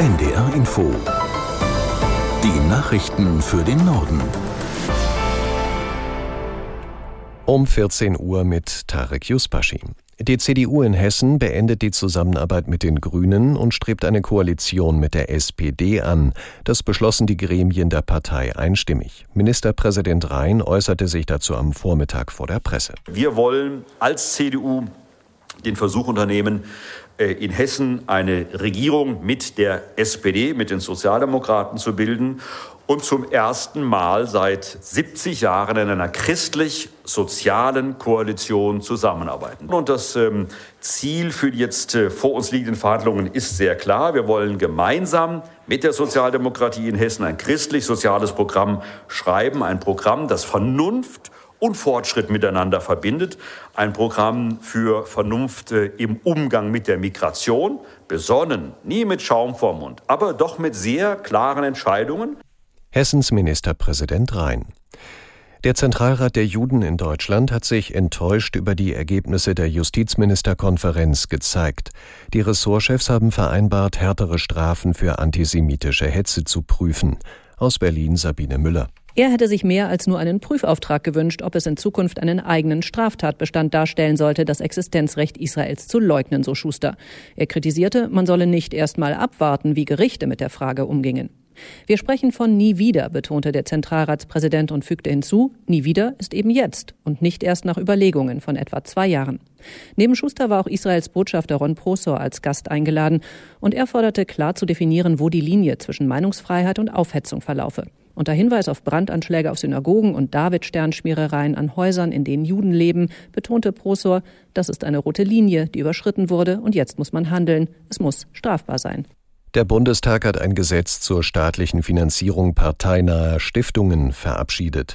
NDR Info. Die Nachrichten für den Norden. Um 14 Uhr mit Tarek Yusbashi. Die CDU in Hessen beendet die Zusammenarbeit mit den Grünen und strebt eine Koalition mit der SPD an. Das beschlossen die Gremien der Partei einstimmig. Ministerpräsident Rhein äußerte sich dazu am Vormittag vor der Presse. Wir wollen als CDU den Versuch unternehmen, in Hessen eine Regierung mit der SPD, mit den Sozialdemokraten zu bilden und zum ersten Mal seit 70 Jahren in einer christlich-sozialen Koalition zusammenarbeiten. Und das ähm, Ziel für die jetzt äh, vor uns liegenden Verhandlungen ist sehr klar. Wir wollen gemeinsam mit der Sozialdemokratie in Hessen ein christlich-soziales Programm schreiben, ein Programm, das Vernunft und Fortschritt miteinander verbindet. Ein Programm für Vernunft äh, im Umgang mit der Migration, besonnen, nie mit Schaum vorm Mund, aber doch mit sehr klaren Entscheidungen. Hessens Ministerpräsident Rhein. Der Zentralrat der Juden in Deutschland hat sich enttäuscht über die Ergebnisse der Justizministerkonferenz gezeigt. Die Ressortchefs haben vereinbart, härtere Strafen für antisemitische Hetze zu prüfen. Aus Berlin Sabine Müller. Er hätte sich mehr als nur einen Prüfauftrag gewünscht, ob es in Zukunft einen eigenen Straftatbestand darstellen sollte, das Existenzrecht Israels zu leugnen, so Schuster. Er kritisierte, man solle nicht erst mal abwarten, wie Gerichte mit der Frage umgingen. Wir sprechen von nie wieder, betonte der Zentralratspräsident und fügte hinzu, nie wieder ist eben jetzt und nicht erst nach Überlegungen von etwa zwei Jahren. Neben Schuster war auch Israels Botschafter Ron Prosor als Gast eingeladen und er forderte klar zu definieren, wo die Linie zwischen Meinungsfreiheit und Aufhetzung verlaufe. Unter Hinweis auf Brandanschläge auf Synagogen und David-Sternschmierereien an Häusern, in denen Juden leben, betonte Prosor, das ist eine rote Linie, die überschritten wurde und jetzt muss man handeln. Es muss strafbar sein. Der Bundestag hat ein Gesetz zur staatlichen Finanzierung parteinaher Stiftungen verabschiedet.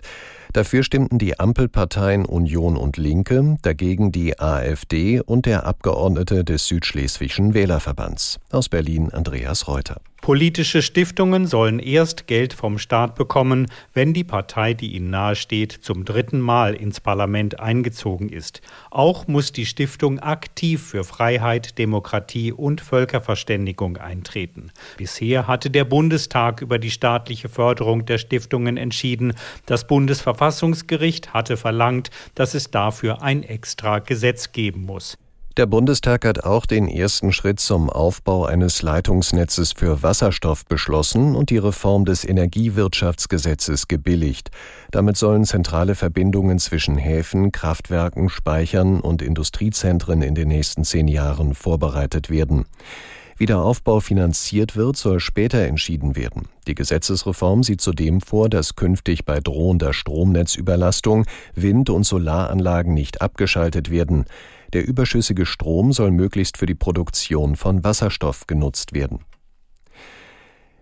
Dafür stimmten die Ampelparteien Union und Linke, dagegen die AfD und der Abgeordnete des Südschleswigschen Wählerverbands. Aus Berlin Andreas Reuter. Politische Stiftungen sollen erst Geld vom Staat bekommen, wenn die Partei, die ihnen nahesteht, zum dritten Mal ins Parlament eingezogen ist. Auch muss die Stiftung aktiv für Freiheit, Demokratie und Völkerverständigung eintreten. Bisher hatte der Bundestag über die staatliche Förderung der Stiftungen entschieden. Das Bundesverfassungsgericht hatte verlangt, dass es dafür ein extra Gesetz geben muss. Der Bundestag hat auch den ersten Schritt zum Aufbau eines Leitungsnetzes für Wasserstoff beschlossen und die Reform des Energiewirtschaftsgesetzes gebilligt. Damit sollen zentrale Verbindungen zwischen Häfen, Kraftwerken, Speichern und Industriezentren in den nächsten zehn Jahren vorbereitet werden. Wie der Aufbau finanziert wird, soll später entschieden werden. Die Gesetzesreform sieht zudem vor, dass künftig bei drohender Stromnetzüberlastung Wind- und Solaranlagen nicht abgeschaltet werden. Der überschüssige Strom soll möglichst für die Produktion von Wasserstoff genutzt werden.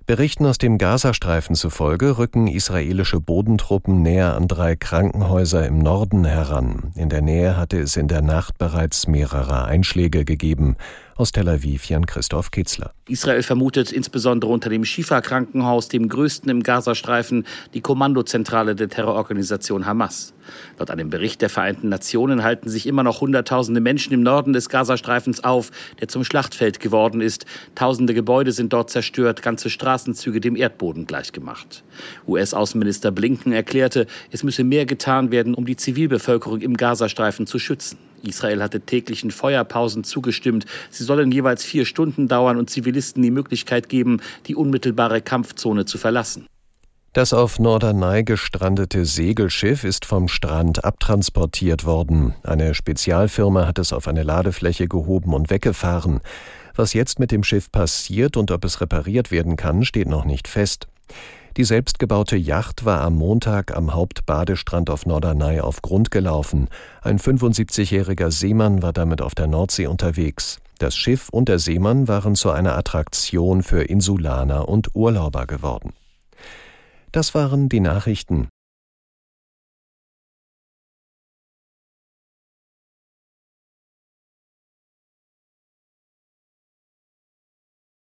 Berichten aus dem Gazastreifen zufolge rücken israelische Bodentruppen näher an drei Krankenhäuser im Norden heran. In der Nähe hatte es in der Nacht bereits mehrere Einschläge gegeben. Aus Tel Aviv Jan Christoph Kitzler. Israel vermutet insbesondere unter dem Schifa-Krankenhaus, dem größten im Gazastreifen, die Kommandozentrale der Terrororganisation Hamas. Laut einem Bericht der Vereinten Nationen halten sich immer noch Hunderttausende Menschen im Norden des Gazastreifens auf, der zum Schlachtfeld geworden ist. Tausende Gebäude sind dort zerstört, ganze Straßenzüge dem Erdboden gleichgemacht. US-Außenminister Blinken erklärte, es müsse mehr getan werden, um die Zivilbevölkerung im Gazastreifen zu schützen. Israel hatte täglichen Feuerpausen zugestimmt. Sie sollen jeweils vier Stunden dauern und Zivilisten die Möglichkeit geben, die unmittelbare Kampfzone zu verlassen. Das auf Norderney gestrandete Segelschiff ist vom Strand abtransportiert worden. Eine Spezialfirma hat es auf eine Ladefläche gehoben und weggefahren. Was jetzt mit dem Schiff passiert und ob es repariert werden kann, steht noch nicht fest. Die selbstgebaute Yacht war am Montag am Hauptbadestrand auf Norderney auf Grund gelaufen. Ein 75-jähriger Seemann war damit auf der Nordsee unterwegs. Das Schiff und der Seemann waren zu einer Attraktion für Insulaner und Urlauber geworden. Das waren die Nachrichten.